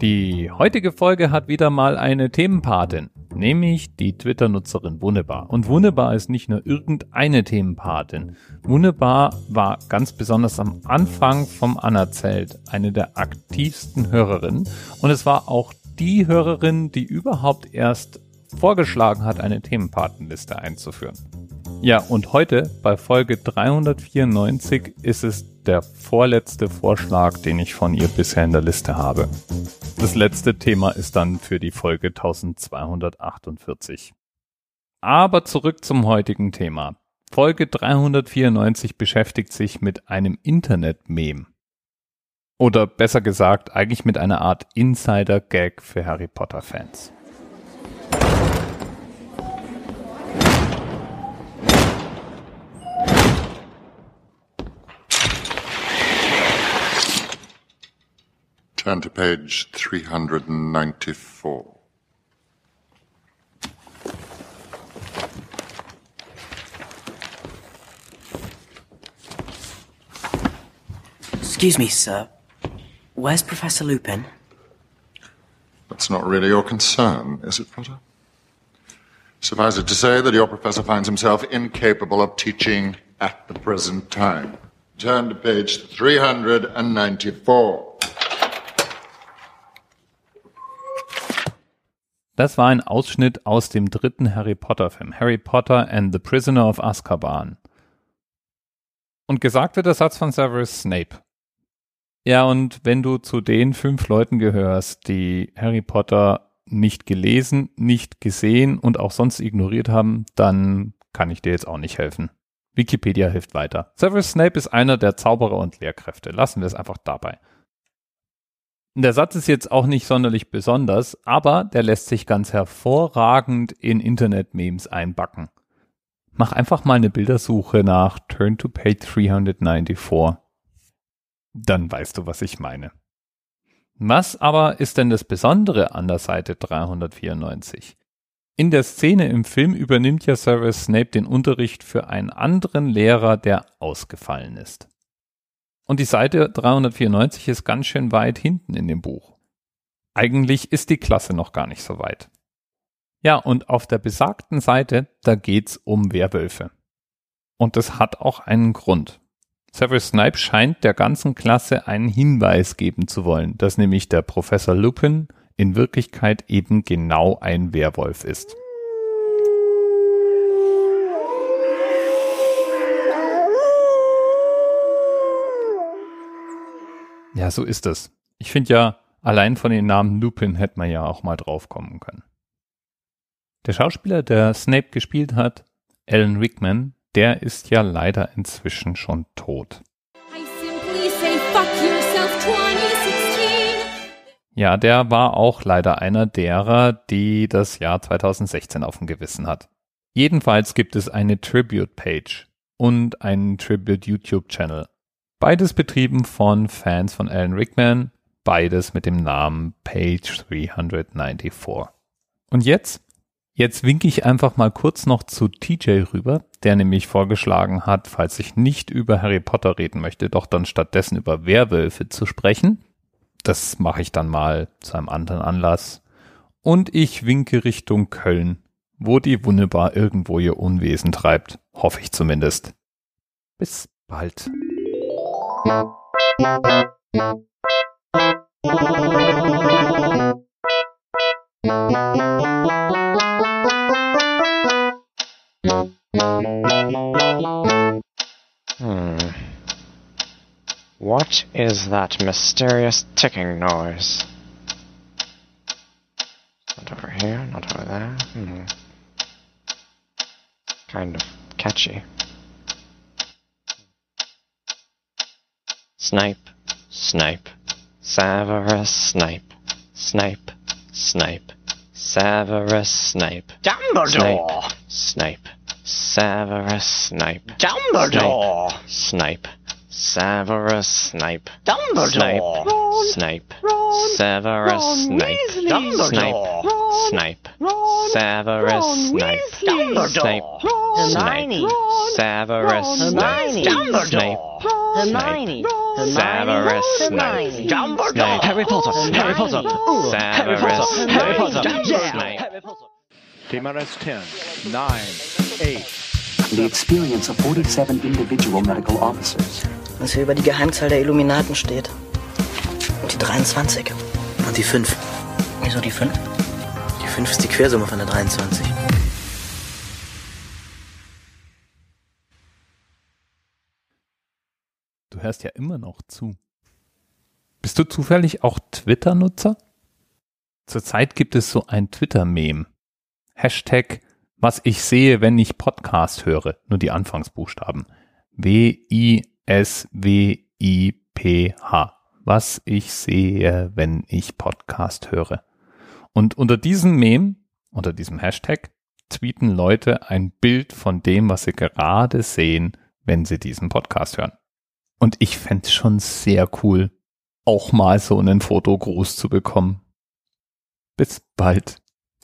Die heutige Folge hat wieder mal eine Themenpatin, nämlich die Twitter-Nutzerin Wunnebar. Und Wunnebar ist nicht nur irgendeine Themenpatin. Wunnebar war ganz besonders am Anfang vom Anerzählt eine der aktivsten Hörerinnen. Und es war auch die Hörerin, die überhaupt erst vorgeschlagen hat, eine Themenpatenliste einzuführen. Ja, und heute bei Folge 394 ist es der vorletzte Vorschlag, den ich von ihr bisher in der Liste habe. Das letzte Thema ist dann für die Folge 1248. Aber zurück zum heutigen Thema. Folge 394 beschäftigt sich mit einem Internet-Meme. Oder besser gesagt, eigentlich mit einer Art Insider-Gag für Harry Potter-Fans. Turn to page 394. Excuse me, sir. Where's Professor Lupin? That's not really your concern, is it, Potter? Suffice it to say that your professor finds himself incapable of teaching at the present time. Turn to page 394. Das war ein Ausschnitt aus dem dritten Harry Potter Film, Harry Potter and the Prisoner of Azkaban. Und gesagt wird der Satz von Severus Snape. Ja, und wenn du zu den fünf Leuten gehörst, die Harry Potter nicht gelesen, nicht gesehen und auch sonst ignoriert haben, dann kann ich dir jetzt auch nicht helfen. Wikipedia hilft weiter. Severus Snape ist einer der Zauberer und Lehrkräfte. Lassen wir es einfach dabei. Der Satz ist jetzt auch nicht sonderlich besonders, aber der lässt sich ganz hervorragend in Internet-Memes einbacken. Mach einfach mal eine Bildersuche nach Turn to Page 394. Dann weißt du, was ich meine. Was aber ist denn das Besondere an der Seite 394? In der Szene im Film übernimmt ja Severus Snape den Unterricht für einen anderen Lehrer, der ausgefallen ist. Und die Seite 394 ist ganz schön weit hinten in dem Buch. Eigentlich ist die Klasse noch gar nicht so weit. Ja, und auf der besagten Seite, da geht's um Werwölfe. Und das hat auch einen Grund. Severus Snape scheint der ganzen Klasse einen Hinweis geben zu wollen, dass nämlich der Professor Lupin in Wirklichkeit eben genau ein Werwolf ist. Ja, so ist es. Ich finde ja, allein von den Namen Lupin hätte man ja auch mal drauf kommen können. Der Schauspieler, der Snape gespielt hat, Alan Rickman, der ist ja leider inzwischen schon tot. Ja, der war auch leider einer derer, die das Jahr 2016 auf dem Gewissen hat. Jedenfalls gibt es eine Tribute-Page und einen Tribute-YouTube-Channel Beides betrieben von Fans von Alan Rickman, beides mit dem Namen Page 394. Und jetzt? Jetzt winke ich einfach mal kurz noch zu TJ rüber, der nämlich vorgeschlagen hat, falls ich nicht über Harry Potter reden möchte, doch dann stattdessen über Werwölfe zu sprechen. Das mache ich dann mal zu einem anderen Anlass. Und ich winke Richtung Köln, wo die wunderbar irgendwo ihr Unwesen treibt. Hoffe ich zumindest. Bis bald. Hmm. What is that mysterious ticking noise? Not over here, not over there. Hmm. Kind of catchy. Snipe, Snipe, Severus Snape, Snape, Snape, Severus Snape. Dumbledore! Snape, Severus Snape. Dumbledore! Snape, Severus Snape. Dumbledore! Snape, Snape, Severus Snape. Dumbledore. Snape. Ron. Snape. Ron. Severus Ron Snape. Weasley. Snape. Hermione. Severus Hermione. Snape. Snape. Hermione. Severus. Snape. Dumbledore. Snape. Harry Potter. Harry Potter. Severus Potter. Harry Potter. Snape. Harry Potter. TMRS 10, 9, 8, the experience of 47 individual medical officers. Was hier über die Geheimzahl der Illuminaten steht. Und die 23. Und die 5. Wieso die 5? Die 5 ist die Quersumme von der 23. Du hörst ja immer noch zu. Bist du zufällig auch Twitter-Nutzer? Zurzeit gibt es so ein Twitter-Meme. Hashtag, was ich sehe, wenn ich Podcast höre. Nur die Anfangsbuchstaben. W-I-S-W-I-P-H. Was ich sehe, wenn ich Podcast höre. Und unter diesem Meme, unter diesem Hashtag, tweeten Leute ein Bild von dem, was sie gerade sehen, wenn sie diesen Podcast hören. Und ich fände schon sehr cool, auch mal so einen Fotogruß zu bekommen. Bis bald.